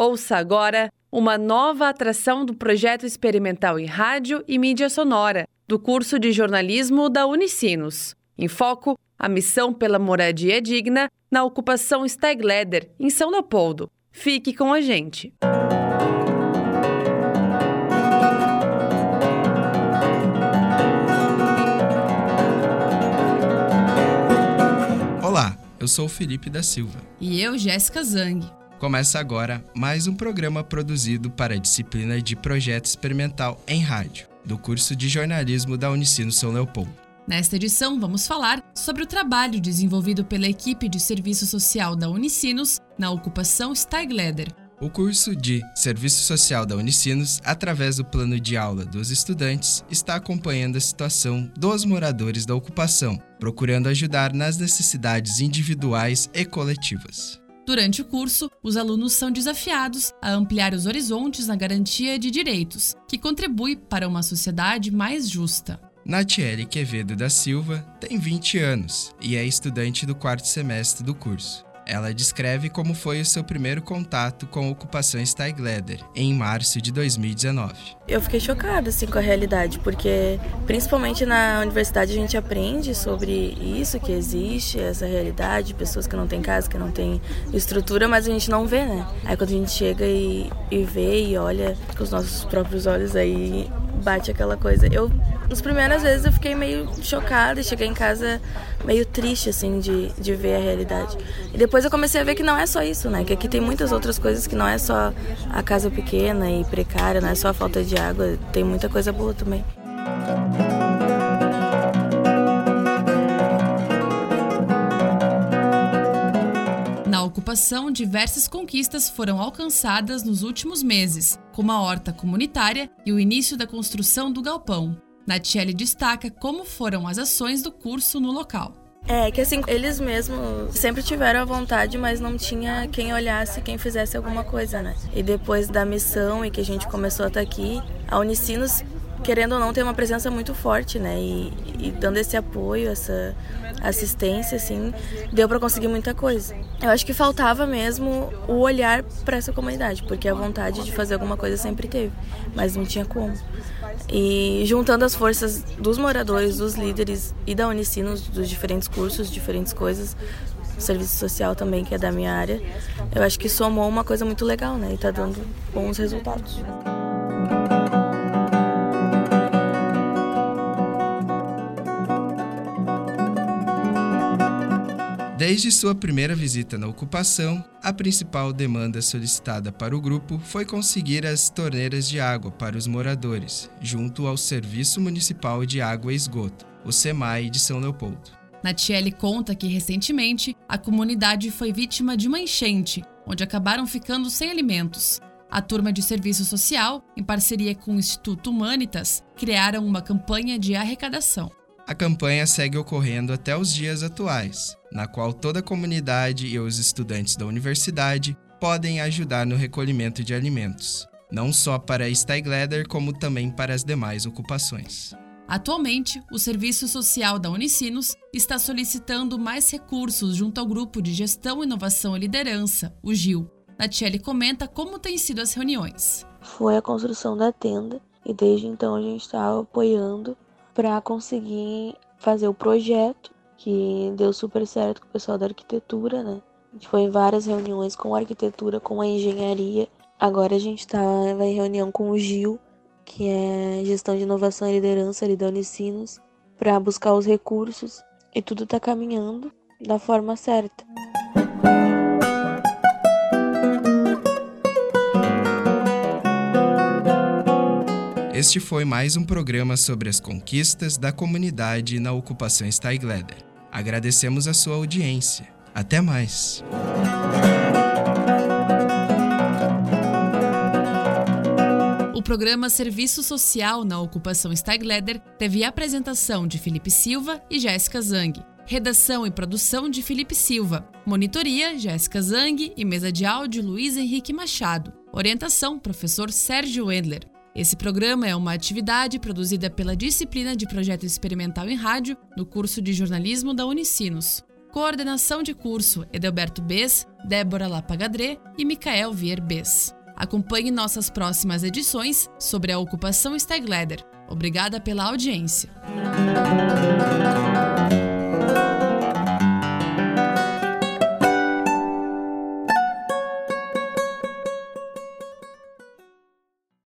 Ouça agora uma nova atração do projeto experimental em rádio e mídia sonora do curso de jornalismo da Unicinos. Em foco, a missão pela moradia digna na ocupação Stegleder, em São Leopoldo. Fique com a gente. Olá, eu sou o Felipe da Silva. E eu, Jéssica Zang. Começa agora mais um programa produzido para a disciplina de Projeto Experimental em Rádio, do curso de jornalismo da Unicino São Leopoldo. Nesta edição, vamos falar sobre o trabalho desenvolvido pela equipe de serviço social da Unicinos na ocupação Steigleder. O curso de Serviço Social da Unicinos, através do plano de aula dos estudantes, está acompanhando a situação dos moradores da ocupação, procurando ajudar nas necessidades individuais e coletivas. Durante o curso, os alunos são desafiados a ampliar os horizontes na garantia de direitos, que contribui para uma sociedade mais justa. Natiele Quevedo da Silva tem 20 anos e é estudante do quarto semestre do curso. Ela descreve como foi o seu primeiro contato com a ocupação Steigleder, em março de 2019. Eu fiquei chocada assim, com a realidade, porque principalmente na universidade a gente aprende sobre isso, que existe essa realidade, pessoas que não têm casa, que não têm estrutura, mas a gente não vê, né? Aí quando a gente chega e, e vê e olha com os nossos próprios olhos, aí bate aquela coisa. Eu, nas primeiras vezes, eu fiquei meio chocada e cheguei em casa meio triste, assim, de, de ver a realidade. E depois eu comecei a ver que não é só isso, né? Que aqui tem muitas outras coisas que não é só a casa pequena e precária, não é só a falta de água, tem muita coisa boa também. Na ocupação, diversas conquistas foram alcançadas nos últimos meses, como a horta comunitária e o início da construção do galpão. Natiele destaca como foram as ações do curso no local. É, que assim, eles mesmos sempre tiveram a vontade, mas não tinha quem olhasse, quem fizesse alguma coisa, né? E depois da missão e que a gente começou a estar aqui, a Unicinos, querendo ou não, tem uma presença muito forte, né? E, e dando esse apoio, essa assistência, assim, deu para conseguir muita coisa. Eu acho que faltava mesmo o olhar para essa comunidade, porque a vontade de fazer alguma coisa sempre teve, mas não tinha como. E juntando as forças dos moradores, dos líderes e da Unicinos, dos diferentes cursos, diferentes coisas, serviço social também, que é da minha área, eu acho que somou uma coisa muito legal, né? E tá dando bons resultados. Desde sua primeira visita na ocupação, a principal demanda solicitada para o grupo foi conseguir as torneiras de água para os moradores, junto ao Serviço Municipal de Água e Esgoto, o SEMAI de São Leopoldo. Natiele conta que recentemente a comunidade foi vítima de uma enchente, onde acabaram ficando sem alimentos. A turma de serviço social, em parceria com o Instituto Humanitas, criaram uma campanha de arrecadação. A campanha segue ocorrendo até os dias atuais, na qual toda a comunidade e os estudantes da universidade podem ajudar no recolhimento de alimentos, não só para a Steigleder, como também para as demais ocupações. Atualmente, o Serviço Social da Unicinos está solicitando mais recursos junto ao Grupo de Gestão, Inovação e Liderança, o GIL. Natiele comenta como têm sido as reuniões. Foi a construção da tenda e desde então a gente está apoiando para conseguir fazer o projeto, que deu super certo com o pessoal da arquitetura, né? A gente foi em várias reuniões com a arquitetura, com a engenharia. Agora a gente tá, em reunião com o Gil, que é gestão de inovação e liderança ali da Unicinos, para buscar os recursos e tudo tá caminhando da forma certa. Este foi mais um programa sobre as conquistas da comunidade na ocupação Steigleder. Agradecemos a sua audiência. Até mais! O programa Serviço Social na Ocupação Steigleder teve a apresentação de Felipe Silva e Jéssica Zang. Redação e produção de Felipe Silva. Monitoria, Jéssica Zang e mesa de áudio Luiz Henrique Machado. Orientação, professor Sérgio Wendler. Esse programa é uma atividade produzida pela disciplina de projeto experimental em rádio no curso de jornalismo da Unicinos. coordenação de curso, Edelberto Bess, Débora Lapagadré e Micael Vier Bess. Acompanhe nossas próximas edições sobre a ocupação Stegleder. Obrigada pela audiência.